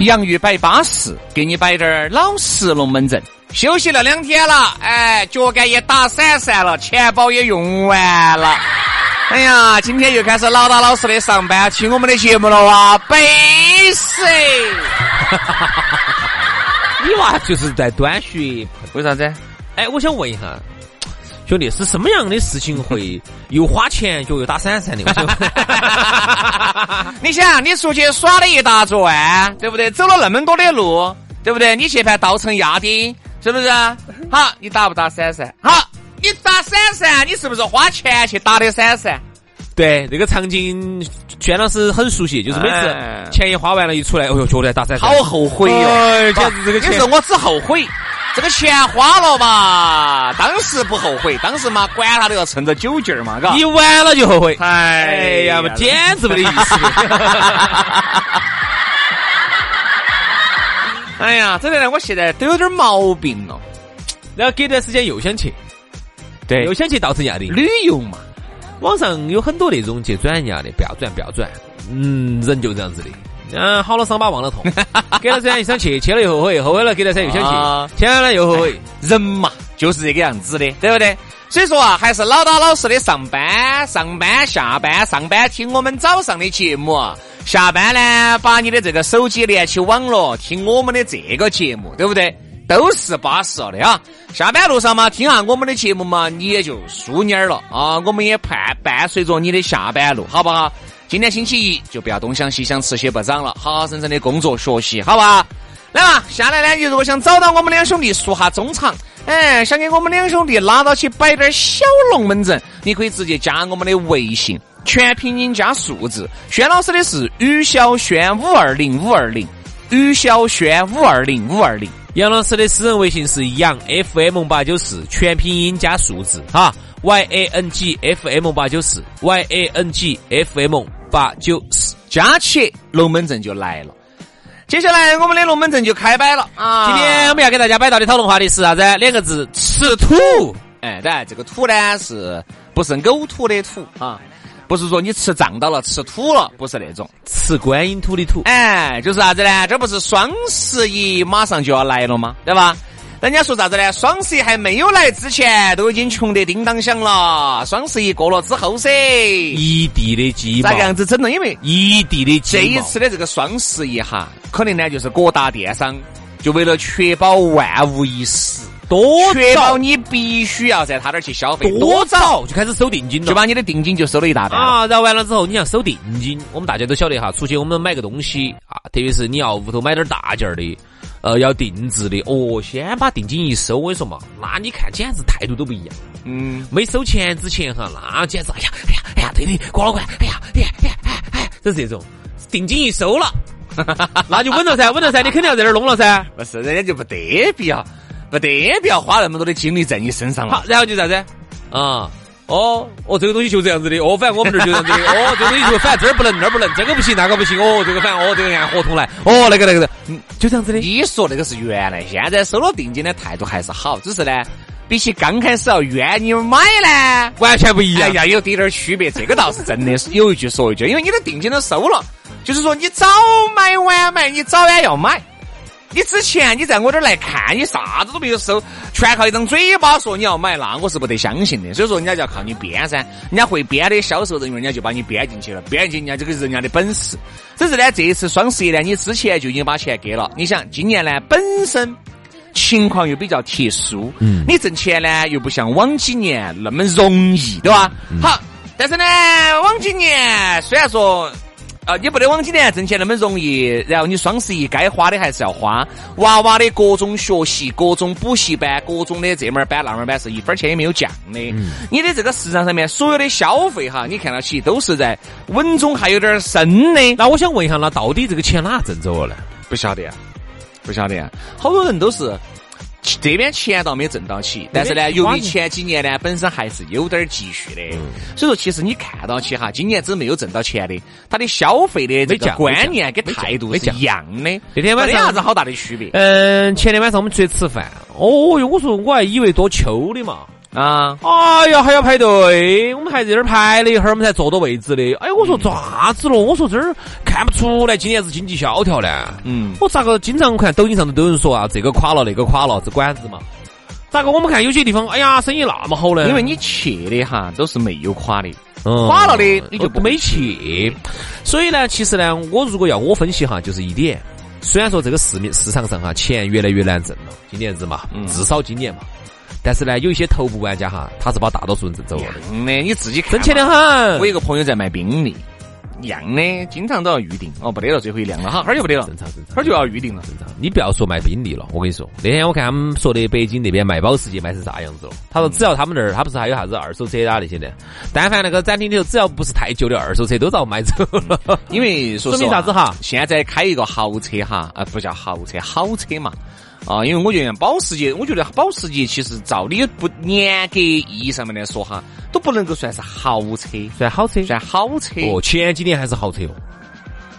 洋芋摆巴适，给你摆点儿老实龙门阵。休息了两天了，哎，脚杆也打散散了，钱包也用完了。哎呀，今天又开始老打老实的上班，听我们的节目了哇，背死！你娃就是在端学，为啥子？哎，我想问一下。兄弟，是什么样的事情会又花钱就又打闪散的？你想，你出去耍了一大转，对不对？走了那么多的路，对不对？你去盘稻城亚丁，是不是？好，你打不打闪散？好，你打闪散，你是不是花钱去打的闪散？对，那个场景，轩老师很熟悉，就是每次钱一花完了，一出来，哎呦，觉得打散散，好后悔哟！简直这个钱，是我只后悔。这个钱花了嘛，当时不后悔，当时嘛，管他都要趁着酒劲儿嘛，嘎。一完了就后悔，哎呀，嘛，简直没得意思。哎呀，真的呢，我现在都有点毛病了。然后隔段时间又想去，对，又想去稻城亚丁旅游嘛。网上有很多那种去转亚的，不要转，不要转。嗯，人就这样子的。嗯，好了伤疤忘了痛，给了山又想去，去了又后悔，后悔了给了山又想去，去完了又后悔。人嘛，就是这个样子的，对不对？所以说啊，还是老打老实的上班，上班下班，上班听我们早上的节目，下班呢把你的这个手机连起网络，听我们的这个节目，对不对？都是巴适的啊。下班路上嘛，听下我们的节目嘛，你也就舒蔫了啊。我们也伴伴随着你的下班路，好不好？今天星期一，就不要东想西想，吃些不长了，好好生生的工作学习，好吧？来嘛，下来呢，你如果想找到我们两兄弟说下衷肠，哎，想给我们两兄弟拉到去摆点小龙门阵，你可以直接加我们的微信，全拼音加数字。轩老师的是于小轩五二零五二零，于小轩五二零五二零。杨老师的私人微信是杨 FM 八九四，全拼音加数字哈。y a n g f m 八九四 y a n g f m 八九四，加起龙门阵就来了。接下来我们的龙门阵就开摆了啊！今天我们要给大家摆到的讨论话题是啥子？两个字：吃土。哎，当然这个土呢，是不是呕吐的土啊？不是说你吃胀到了吃土了，不是那种吃观音土的土。哎，就是啥子呢？这不是双十一马上就要来了吗？对吧？人家说啥子呢？双十一还没有来之前，都已经穷得叮当响了。双十一过了之后噻，一地的鸡毛。咋个样子整呢？因为一地的鸡毛。这一次的这个双十一哈，可能呢就是各大电商就为了确保万无一失，多确保你必须要在他那儿去消费，多早就开始收定金了，就把你的定金就收了一大半啊。然后完了之后，你要收定金，我们大家都晓得哈，出去我们买个东西啊，特别是你要屋头买点大件儿的。呃，要定制的哦，先把定金一收，我跟你说嘛，那你看简直态度都不一样。嗯，没收钱之前哈，那简直哎呀哎呀哎呀，对的，郭老官，哎呀哎呀哎呀哎哎，就是这种。定金一收了，那就稳了噻，稳了噻，你肯定要在这儿弄了噻。不是，人家就不得必要，不得必要花那么多的精力在你身上了。好，然后就啥子？啊。哦，哦，这个东西就这样子的。哦，反正我们这儿就这样子的。哦，这个东西就反正这儿不能，那儿不能，这个不行，那个不行。哦，这个反正哦，这个按合同来。哦，那个那个的，嗯，就这样子的。你说那个是原来，现在收了定金的态度还是好，只是呢，比起刚开始要冤你买呢，完全不一样，要有点点区别。这个倒是真的，是有一句说一句，因为你的定金都收了，就是说你早买晚买，你早晚要买。你之前你在我这儿来看，你啥子都没有收，全靠一张嘴巴说你要买，那我是不得相信的。所以说，人家就要靠你编噻，人家会编的销售人员，人家就把你编进去了，编进人家这个是人家的本事。只是呢，这一次双十一呢，你之前就已经把钱给了。你想，今年呢本身情况又比较特殊，嗯，你挣钱呢又不像往几年那么容易，对吧？好，但是呢，往几年虽然说。啊，你不得往几年挣钱那么容易，然后你双十一该花的还是要花，娃娃的各种学习、各种补习班、各种的这门儿班那门儿班是一分钱也没有降的。你的这个市场上面所有的消费哈，你看到起都是在稳中还有点升的。那我想问一下，那到底这个钱哪挣走了呢？不晓得呀，不晓得呀，好多人都是。这边钱倒没挣到起，但是呢，由于前几年呢本身还是有点积蓄的，所以说其实你看到起哈，今年子没有挣到钱的，他的消费的这个观念跟态度是一样的。那天晚上啥子好大的区别？嗯，前天晚上我们出去吃饭，哦哟，我说我还以为多秋的嘛。啊！哎呀，还要排队，我们还在这儿排了一会儿，我们才坐到位置的。哎，我说咋子了？我说这儿看不出来今年是经济萧条呢。嗯，我咋个经常看抖音上头都有人说啊，这个垮了，那个垮了，这管子嘛？咋个我们看有些地方，哎呀，生意那么好呢？因为你去的哈都是没有垮的，垮了的你就不没去。所以呢，其实呢，我如果要我分析哈，就是一点，虽然说这个市面市场上哈钱越来越难挣了，今年子嘛，至少今年嘛。但是呢，有一些头部玩家哈，他是把大多数人挣走了。嗯的，你自己挣钱的很。我一个朋友在卖宾利，一样的，经常都要预定。哦，不得了，最后一辆了哈，哈就不得了。正常正常，哈就要预定了。正常。你不要说卖宾利了，我跟你说，那天我看他们说的北京那边卖保时捷卖成啥样子了。他说只要他们那儿，他不是还有啥子二手车啊那些的，但凡那个展厅里头只要不是太旧的二手车，都遭买走了。因为说明啥子哈？现在开一个豪车哈，啊不叫豪车，好车嘛。啊，因为我觉得保时捷，我觉得保时捷其实照理不严格意义上面来说哈，都不能够算是豪车，算好车，算好车。哦，前几年还是豪车哦。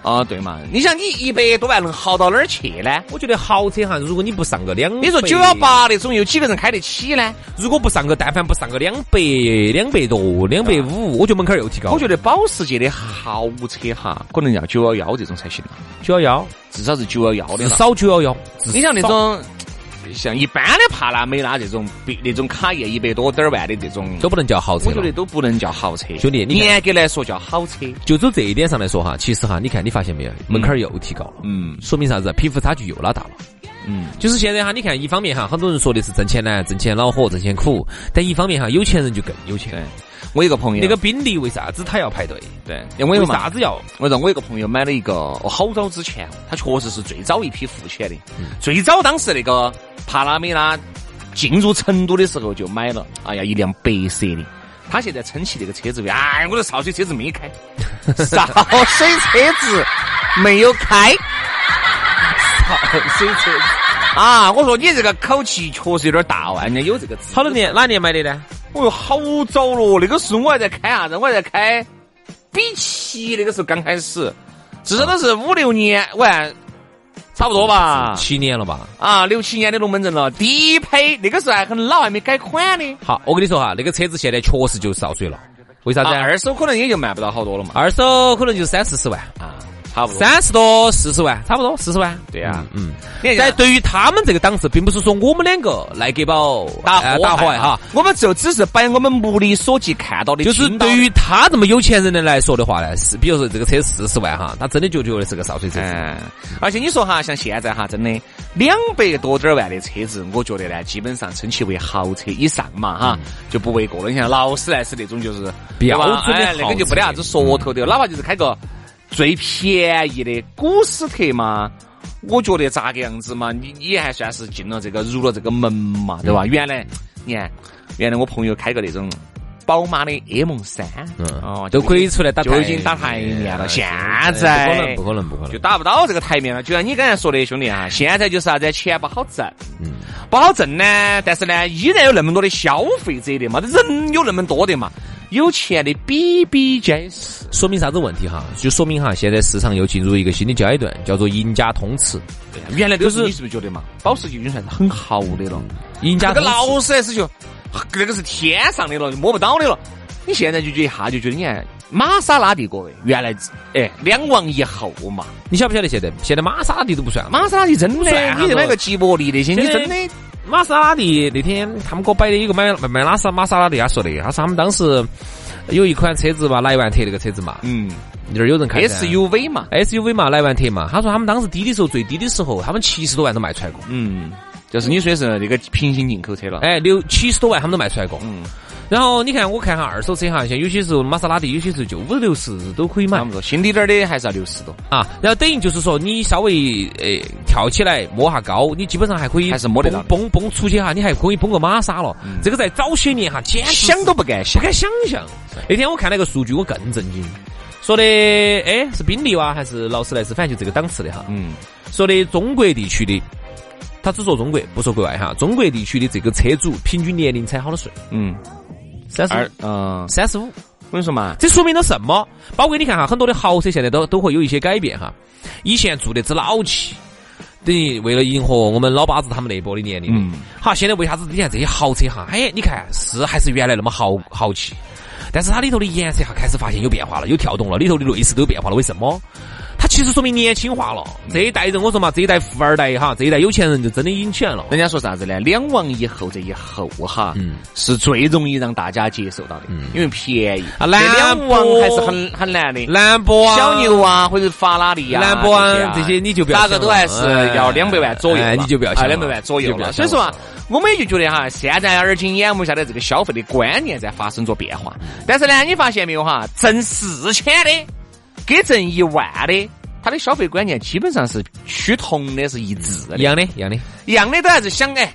啊，对嘛？你想，你一百多万能豪到哪儿去呢？我觉得豪车哈，如果你不上个两，你说九幺八那种，有几个人开得起呢？如果不上个，但凡不上个两百、两百多、两百五，我觉得门槛又提高。我觉得保时捷的豪车哈，可能要九幺幺这种才行。九幺幺，至少是九幺幺的，至少九幺幺。你像那种。像一般的帕拉梅拉这种，别那种卡宴一百多点儿万的这种，都不能叫豪车。我觉得都不能叫豪车，兄弟，严格来说叫好车。就走这一点上来说哈，其实哈，你看你发现没有，门槛又提高了。嗯，说明啥子？贫富差距又拉大了。嗯，就是现在哈，你看一方面哈，很多人说的是挣钱难、挣钱恼火、挣钱苦，但一方面哈，有钱人就更有钱。我一个朋友，那个宾利为啥子他要排队？对，因为啥子要？我说我一个朋友买了一个，哦，好早之前，他确实是最早一批付钱的。最早当时那个帕拉梅拉进入成都的时候就买了，哎呀，一辆白色的。他现在撑起这个车子，哎，我的潲水车子没开，潲水车子没有开，潲水车子啊！我说你这个口气确实有点大哦，人家有这个。好多年哪年买的呢？哦哟，好早了！那个时候我还在开啥子？我还在开比奇，那个时候刚开始，至少都是五六年，我看差不多吧，七年了吧？啊，六七年的龙门阵了。第一批那个时候还很老，还没改款的。好，我跟你说哈，那个车子现在确实就少水了。为啥子？二手可能也就卖不到好多了嘛。二手可能就三四十万啊。差不多三十多四十万，差不多四十万。对呀，嗯。但对于他们这个档次，并不是说我们两个来给宝打打坏哈，我们就只是把我们目力所及看到的。就是对于他这么有钱人的来说的话呢，是比如说这个车四十万哈，他真的就觉得是个烧水车。嗯。而且你说哈，像现在哈，真的两百多点万的车子，我觉得呢，基本上称其为豪车以上嘛哈，就不为过了。你像劳斯莱斯那种，就是标准的那个就没得啥子说头的，哪怕就是开个。最便宜的古斯特嘛，我觉得咋个样子嘛？你你还算是进了这个入了这个门嘛，对吧？原来你看，原来我朋友开个那种宝马的 M 三，嗯，哦，都可以出来打，就已经打台面了。现在不可能，不可能，不可能，就打不到这个台面了。就像你刚才说的，兄弟啊，现在就是啥子？钱不好挣，嗯，不好挣呢。但是呢，依然有那么多的消费者的嘛，人有那么多的嘛。有钱的比比皆是，说明啥子问题哈？就说明哈，现在市场又进入一个新的阶段，叫做赢家通吃。原来都是你是不是觉得嘛？保时捷已经算是很豪的了，赢家。这个劳斯莱斯就那个是天上的了，就摸不到的了。你现在就觉得一下就觉得，你看玛莎拉蒂各位，原来哎两王一后嘛，你晓不晓得现在现在玛莎拉蒂都不算，玛莎拉蒂真的你买个吉博力那些，你真的玛莎拉蒂那天他们给我摆的一个买买玛莎玛莎拉蒂，他说的，他说他们当时有一款车子嘛，莱万特那个车子嘛，嗯，那儿有人开 SUV 嘛，SUV 嘛，莱万特嘛，他说他们当时低的时候最低的时候，他们七十多万都卖出来过，嗯，就是你说的是那个平行进口车了，哎，六七十多万他们都卖出来过，嗯。然后你看，我看下二手车哈，像有些时候玛莎拉蒂，有些时候就五六十都可以买。差不多，新滴点儿的还是要六十多啊。然后等于就是说，你稍微诶跳起来摸下高，你基本上还可以还是摸得到。蹦蹦出去哈，你还可以蹦个玛莎了。这个在早些年哈，简直想都不敢想，不敢想象。那天我看那个数据，我更震惊，说的哎是宾利哇，还是劳斯莱斯，反正就这个档次的哈。嗯。说的中国地区的，他只说中国，不说国外哈。中国地区的这个车主平均年龄才好多岁？嗯。三十，嗯，三十五。我跟你说嘛，这说明了什么？包括你看哈，很多的豪车现在都都会有一些改变哈。以前做的之老气，等于为了迎合我们老八子他们那波的年龄。嗯。好，现在为啥子你看这些豪车哈？哎，你看是还是原来那么豪豪气，但是它里头的颜色哈开始发现有变化了，有跳动了，里头的内饰都有变化了。为什么？它其实说明年轻化了。这一代人，我说嘛，这一代富二代哈，这一代有钱人就真的引起来了。人家说啥子呢？两王一后这一后哈，嗯，是最容易让大家接受到的，嗯，因为便宜。啊，两王还是很很难的。兰博啊，小牛啊，或者法拉利啊，兰博啊这些你就不要。哪个都还是要两百万左右，你就不要想。两百万左右了。所以说啊，我们也就觉得哈，现在耳今眼目下的这个消费的观念在发生着变化。但是呢，你发现没有哈？挣四千的给挣一万的。他的消费观念基本上是趋同的，是一致的，一样的，一样的，一样的都还是想哎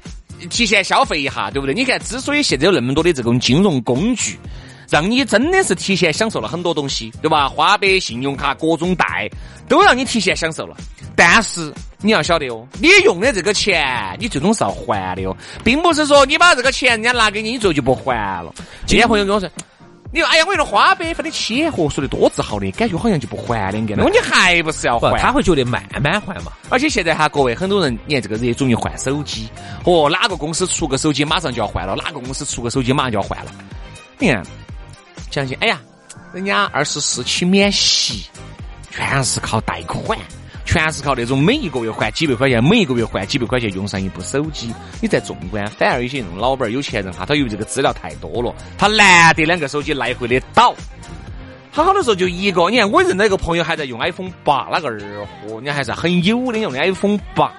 提前消费一下，对不对？你看，之所以现在有那么多的这种金融工具，让你真的是提前享受了很多东西，对吧？花呗、信用卡、各种贷，都让你提前享受了。但是你要晓得哦，你用的这个钱，你最终是要还的哦，并不是说你把这个钱人家拿给你，你最后就不还了。今天朋友跟我说。你说，哎呀，我用花呗分的钱，嚯，说的多自豪的感觉，好像就不还两个了。你还不是要还？他会觉得慢慢还嘛。而且现在哈，各位很多人，你看这个热衷于换手机，哦，哪个公司出个手机马上就要换了，哪个公司出个手机马上就要换了。你看，相信，哎呀，人家二十四期免息，全是靠贷款。全是靠那种每一个月还几百块钱，每一个月还几百块钱用上一部手机。你在纵观，反而有些那种老板有钱人哈，他有这个资料太多了，他难得两个手机来回的倒。他好多时候就一个，你看我认得一个朋友还在用 iPhone 八，那个二货，人家还是很有的用的 iPhone 八。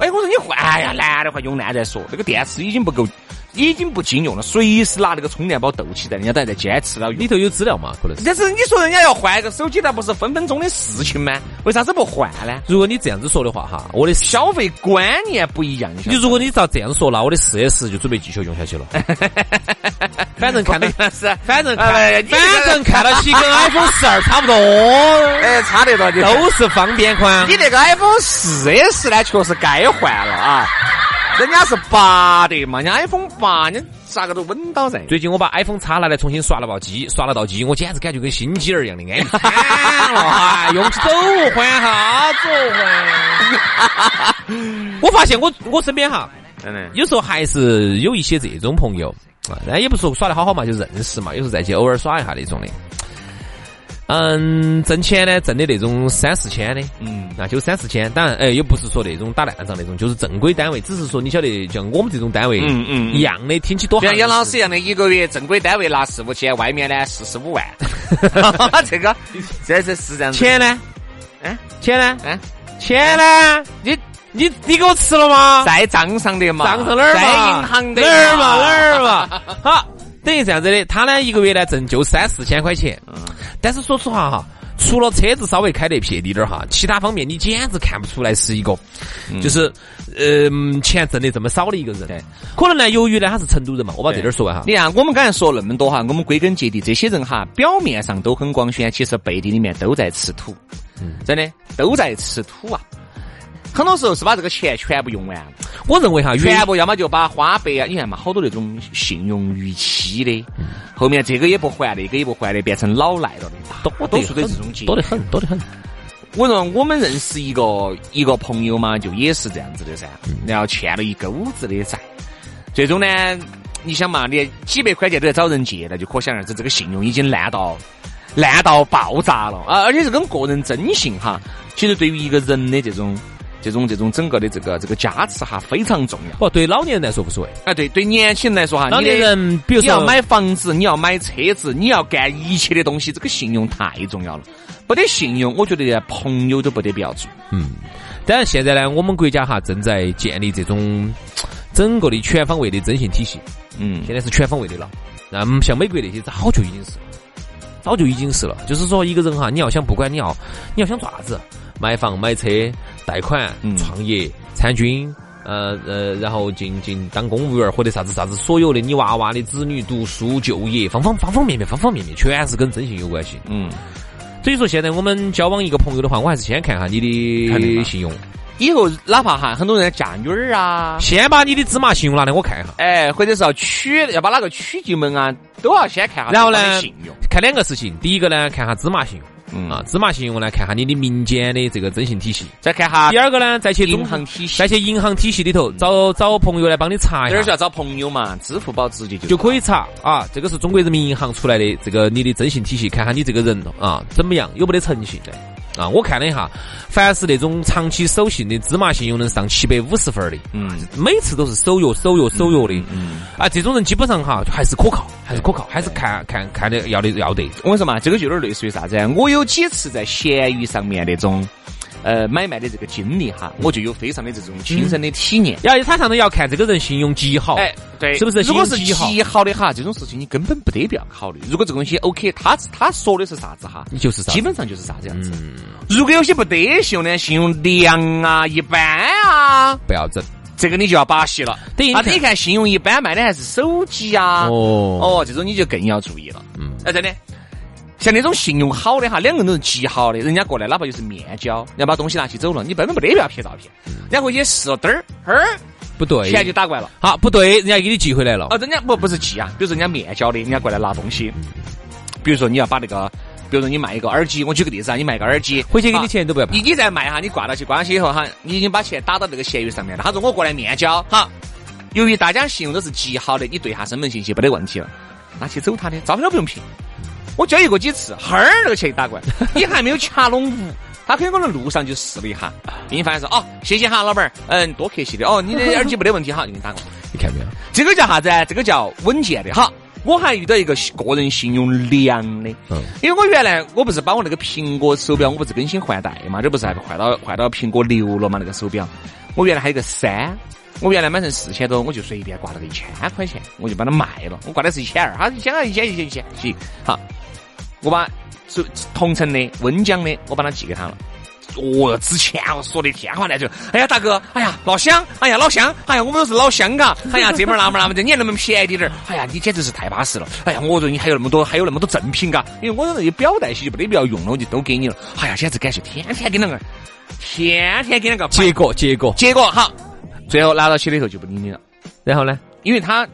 哎，我说你换呀，难的话用烂再说，这个电池已经不够。已经不经用了，随时拿那个充电宝斗起在，人家都还在坚持了。里头有资料嘛？可能是。但是你说人家要换一个手机，那不是分分钟的事情吗？为啥子不换呢？如果你这样子说的话，哈，我的消费观念不一样。你如果你照这样说，那我的四 S 就准备继续用下去了。反正看到是，反正看，反正看到起跟 iPhone 十二 差不多。哎，差得多，都是方便宽。你那个 iPhone 四 S 呢，确实该换了啊。人家是八的嘛，人家 iPhone 八，你咋个都稳到噻。最近我把 iPhone 叉拿来重新刷了把机，刷了道机，我简直感觉跟新机儿一样的安逸 了，用起走换哈，子换。我发现我我身边哈，有时候还是有一些这种朋友啊，那也不是说耍的好好嘛，就认识嘛，有时候再去偶尔耍一下那种的。嗯，挣钱呢，挣的那种三四千的，嗯，那就三四千。当然，哎，也不是说那种打烂仗那种，就是正规单位。只是说，你晓得，像我们这种单位，嗯嗯，一样的，听起多。像杨老师一样的，一个月正规单位拿四五千，外面呢四十五万。这个，这是是这样。钱呢？嗯，钱呢？嗯，钱呢？你你你给我吃了吗？在账上的嘛？账上哪儿嘛？在银行的哪儿嘛？哪儿嘛？好。等于这样子的，他呢一个月呢挣就三四千块钱，但是说实话哈，除了车子稍微开得撇滴点儿哈，其他方面你简直看不出来是一个，就是呃钱挣的这么少的一个人。对，可能呢由于呢他是成都人嘛，我把这点儿说完哈。你看我们刚才说那么多哈，我们归根结底，这些人哈表面上都很光鲜，其实背地里面都在吃土，真的都在吃土啊。很多时候是把这个钱全部用完了。我认为哈，全部要么就把花呗啊，你看嘛，好多那种信用逾期的，后面这个也不还，那个也不还的，变成老赖了的，多多数的这种多得很，多得很。我说我们认识一个一个朋友嘛，就也是这样子的噻，然后欠了一钩子的债，最终呢，你想嘛，连几百块钱都要找人借那，就可想而知，这个信用已经烂到烂到爆炸了啊！而且是跟个人征信哈，其实对于一个人的这种。这种这种整个的这个这个加持哈非常重要。不，对老年人来说无所谓。哎，对，对年轻人来说哈，老年人比如说你要买房子，你要买车子，你要干一切的东西，这个信用太重要了。不得信用，我觉得连朋友都不得必要做。嗯，当然现在呢，我们国家哈正在建立这种 整个的全方位的征信体系。嗯，现在是全方位的了。那么像美国那些早就已经是，早就已经是了。就是说一个人哈，你要想不管你要你要想做啥子。买房、买车、贷款、创业、参军，呃呃，然后进进当公务员或者啥子啥子，所有的你娃娃的子女读书、就业，方方方方面面、方方面面，全是跟征信有关系。嗯，所以说现在我们交往一个朋友的话，我还是先看下你的信用。以后哪怕哈，很多人嫁女儿啊，先把你的芝麻信用拿来我看一下。哎，或者是要娶，要把哪个娶进门啊，都要先看下。然后呢，信用看两个事情，第一个呢，看下芝麻信用。嗯啊，芝麻信用来看下你的民间的这个征信体系，再看哈。第二个呢，再去银行体系，再去银行体系里头找找朋友来帮你查一下。这是要找朋友嘛？支付宝直接就就可以查啊。这个是中国人民银行出来的这个你的征信体系，看下你这个人啊怎么样，有没得诚信。啊，我看了一下，凡是那种长期守信的芝麻信用能上七百五十分的，嗯，每次都是守约、守约、守约的，嗯，啊，这种人基本上哈还是可靠，还是可靠，还是看看看的要的要得。我跟你说嘛，这个就有点类似于啥子？我有几次在闲鱼上面那种。呃，买卖的这个经历哈，我就有非常的这种亲身的体验。要他上头要看这个人信用极好，哎，对，是不是？如果是极好的哈，这种事情你根本不得必要考虑。如果这个东西 OK，他他说的是啥子哈，你就是啥，基本上就是啥子样子。如果有些不得信用的，信用良啊，一般啊，不要整，这个你就要把戏了。等于你看信用一般卖的还是手机啊，哦哦，这种你就更要注意了。嗯，哎，真的。像那种信用好的哈，两个人都是极好的，人家过来哪怕就是面交，人家把东西拿起走了，你根本没得必要拍照片。然后回去试了灯儿，儿不对，钱就打过来了。好，不对，人家给你寄回来了。哦，人家不不是寄啊，比如说人家面交的，人家过来拿东西。比如说你要把那个，比如说你卖一个耳机，我举个例子啊，你卖个耳机，回去给你钱都不要。你你再卖哈，你挂到去，挂上去以后哈，你已经把钱打到那个闲鱼上面了。他说我过来面交，好，由于大家信用都是极好的，你对下身份信息没得问题了，拿去走他的，照片都不用拍。我交易过几次，哈儿那个钱打过来，你还没有掐拢五，他可能可能路上就试了一下，给你发现说哦，谢谢哈，老板儿，嗯，多客气的哦，你的 耳机没得问题哈，给你打过来，你看没有？这个叫啥子？这个叫稳健的哈。我还遇到一个个人信用良的，嗯，因为我原来我不是把我那个苹果手表，我不是更新换代嘛，这不是还换到换到苹果六了嘛？那个手表，我原来还有个三。我原来买成四千多，我就随便挂了个一千块钱，我就把它卖了。我挂的是一千二，他一千二，一千一千一千，行，好，我把是同城的温江的，我把它寄给他了。哦，之前我说的天花乱坠，哎呀大哥，哎呀老乡，哎呀老乡，哎呀我们都是老乡嘎，哎呀这门那门那门的，你还那么便宜点儿，哎呀你简直是太巴适了，哎呀我说你还有那么多，还有那么多赠品嘎，因为我那些表带些就没得必要用了，我就都给你了。哎呀简直感谢，天天给两个，天天给两个，结果结果结果好。最后拿到起的时候就不理你了，然后呢？因为他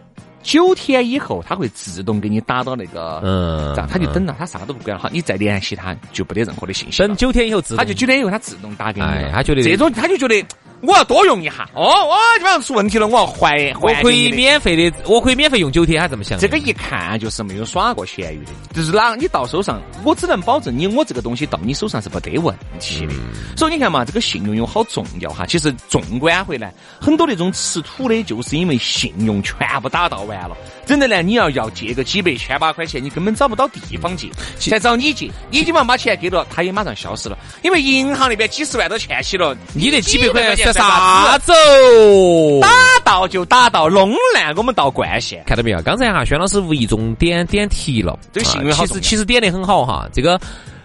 九天以后他会自动给你打到那个，嗯，这样他就等到，他啥都不管了。好，你再联系他就不得任何的信息。等九天以后自，他就九天以后他自动打给你了。他觉得这种他就觉得。我要多用一下哦，我基本上出问题了，我要还还。我可以免费的，我可以免费用九天，他这么想？这个一看就是没有耍过闲鱼的，就是哪你到手上，我只能保证你我这个东西到你手上是不得问题的。所以你看嘛，这个信用有好重要哈。其实纵观回来，很多那种吃土的，就是因为信用全部打到完了。真的呢，你要要借个几百千把块钱，你根本找不到地方借，再找你借，你基本上把钱给了，他也马上消失了，因为银行那边几十万都欠起了，你那几百块钱算啥子？走，打到就打到，弄烂我们到冠县，看到没有？刚才哈，轩老师无意中点点题了，这个信用好其实其实点的很好哈。这个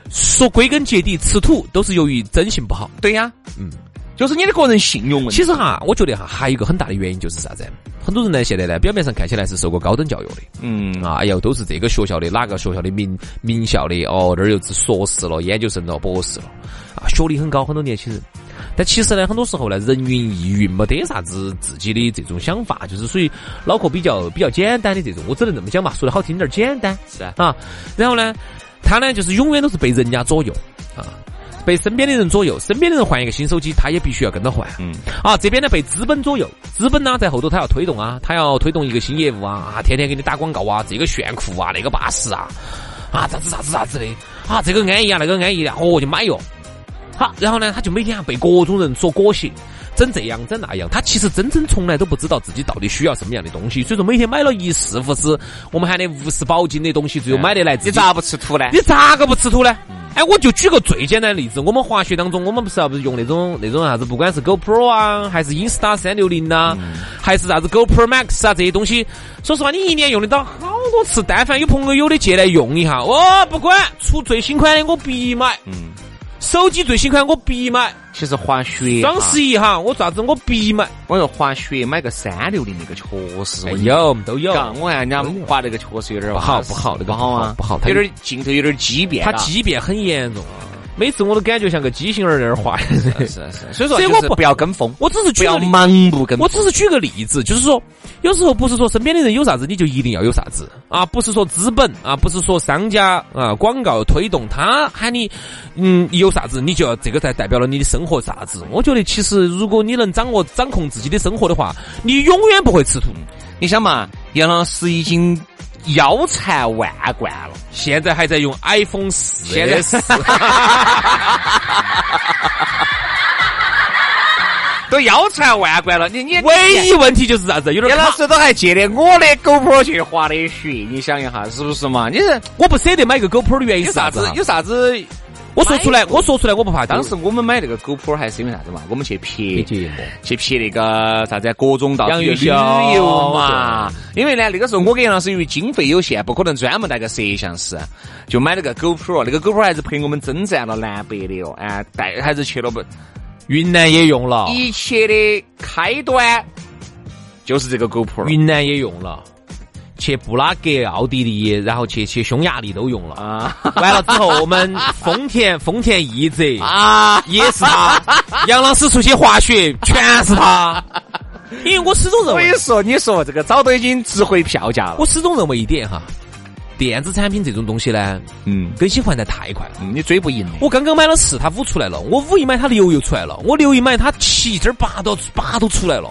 说归根结底，吃土都是由于征信不好。对呀，嗯，就是你的个人信用问题。其实哈，我觉得哈，还有一个很大的原因就是啥子？很多人呢，现在呢，表面上看起来是受过高等教育的，嗯啊，哎呦，都是这个学校的哪个学校的名名校的哦，那儿又是硕士了、研究生了、博士了，啊，学历很高，很多年轻人。但其实呢，很多时候呢，人云亦云，没得啥子自己的这种想法，就是属于脑壳比较比较简单的这种。我只能这么讲嘛，说的好听点，简单是啊。啊，然后呢，他呢就是永远都是被人家左右啊，被身边的人左右，身边的人换一个新手机，他也必须要跟着换。嗯。啊，这边呢被资本左右，资本呢在后头他要推动啊，他要推动一个新业务啊，啊，天天给你打广告啊，这个炫酷啊，那个巴适啊。啊，啥子啥子啥子的，啊，这个安逸啊，那个安逸的，哦，就买哟。好，然后呢，他就每天还被各种人所裹挟，整这样整那样。他其实真正从来都不知道自己到底需要什么样的东西，所以说每天买了一四副是我们喊的无事保金的东西，最后买得来自己。你咋不吃土呢？你咋个不吃土呢？哎，我就举个最简单的例子，我们滑雪当中，我们不是要不是用那种那种啥子，不管是 GoPro 啊，还是 Insta 三六零呐，还是啥子 GoPro Max 啊这些东西，说实话，你一年用得到好多次。但凡有朋友有的借来用一下，我不管出最新款的我必买。嗯。手机最新款我必买。其实滑雪双十一哈，我啥子我必买。我说滑雪买个三六零那个确实有都有。我看人家滑那个确实有点不好不好那个不好啊不好，有点镜头有点畸变，它畸变很严重。每次我都感觉像个畸形儿在那儿画，是是，所以说，所以我不不要跟风，我只是不要盲目跟，我只是举个例子，就是说，有时候不是说身边的人有啥子你就一定要有啥子啊，不是说资本啊，不是说商家啊，广告推动他喊你，嗯，有啥子你就要这个才代表了你的生活啥子。我觉得其实如果你能掌握掌控自己的生活的话，你永远不会吃土。你想嘛，杨老师已经。腰缠万贯了，现在还在用 iPhone 四，现在是，都腰缠万贯了。你你唯一问题就是啥子？有点老师都还借的我的 GoPro 去滑的雪，你想一下是不是嘛？你是我不舍得买个 GoPro 的原因是啥子？有啥子？我说出来，我说出来，我不怕。当时我们买那个 GoPro 还是因为啥子嘛？我们去拍节目，去拍那个啥子各种到处旅游嘛。因为呢，那个时候我跟杨老师因为经费有限，不可能专门带个摄像师，就买了个 GoPro。那个 GoPro 还是陪我们征战了南北的哦。哎，带还是去了不？云南也用了。一切的开端就是这个 GoPro。云南也用了。去布拉格、奥地利，然后去去匈牙利都用了啊！完了之后，我们丰田丰田奕泽啊，也是他。杨老师出去滑雪，全是他。因为我始终认为，所以说你说这个早都已经值回票价了。我始终认为一点哈，电子产品这种东西呢，嗯，更新换代太快了，你追不赢。我刚刚买了四，它五出来了；我五一买，它六又出来了；我六一买，它七这八都八都出来了。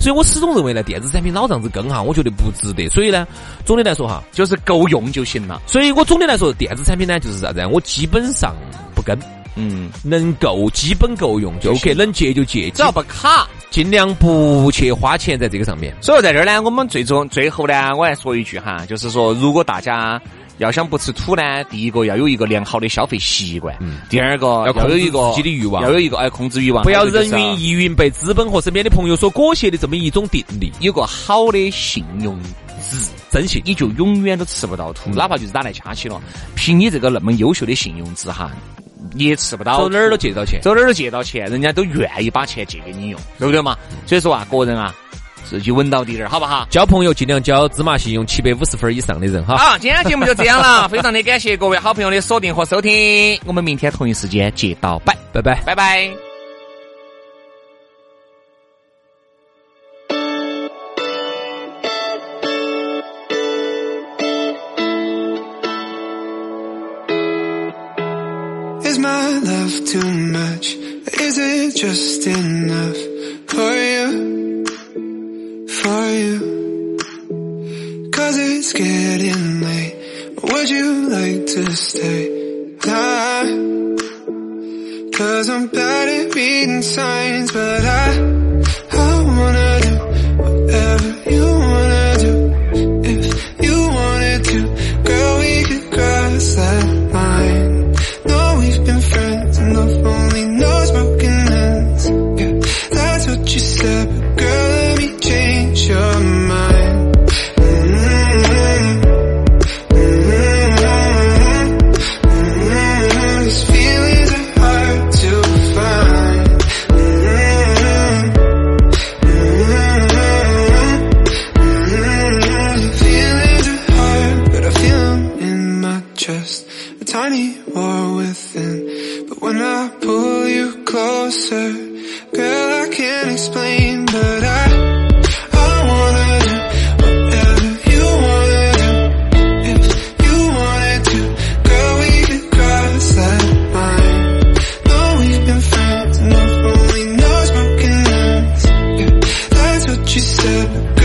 所以我始终认为呢，电子产品老这样子跟哈，我觉得不值得。所以呢，总的来说哈，就是够用就行了。所以我总的来说，电子产品呢就是啥子？我基本上不跟，嗯，能够基本够用就 OK，能借就借，只要不卡，尽量不去花钱在这个上面。所以在这儿呢，我们最终最后呢，我来说一句哈，就是说，如果大家。要想不吃土呢，第一个要有一个良好的消费习惯，嗯。第二个要有一个自己的欲望，要有一个哎控制欲望，不要人云亦云，被资本和身边的朋友所裹挟的这么一种定力，有个好的信用值，征信你就永远都吃不到土，哪怕就是打来掐起了，凭你这个那么优秀的信用值哈，你也吃不到，走哪儿都借到钱，走哪儿都借到钱，人家都愿意把钱借给你用，对不对嘛？所以说啊，个人啊。自己稳到底点儿，好不好？交朋友尽量交芝麻信用七百五十分以上的人哈。好，今天节目就这样了，非常的感谢各位好朋友的锁定和收听，我们明天同一时间接到拜，拜拜，拜拜。Is my love too much? Is it just enough Bye.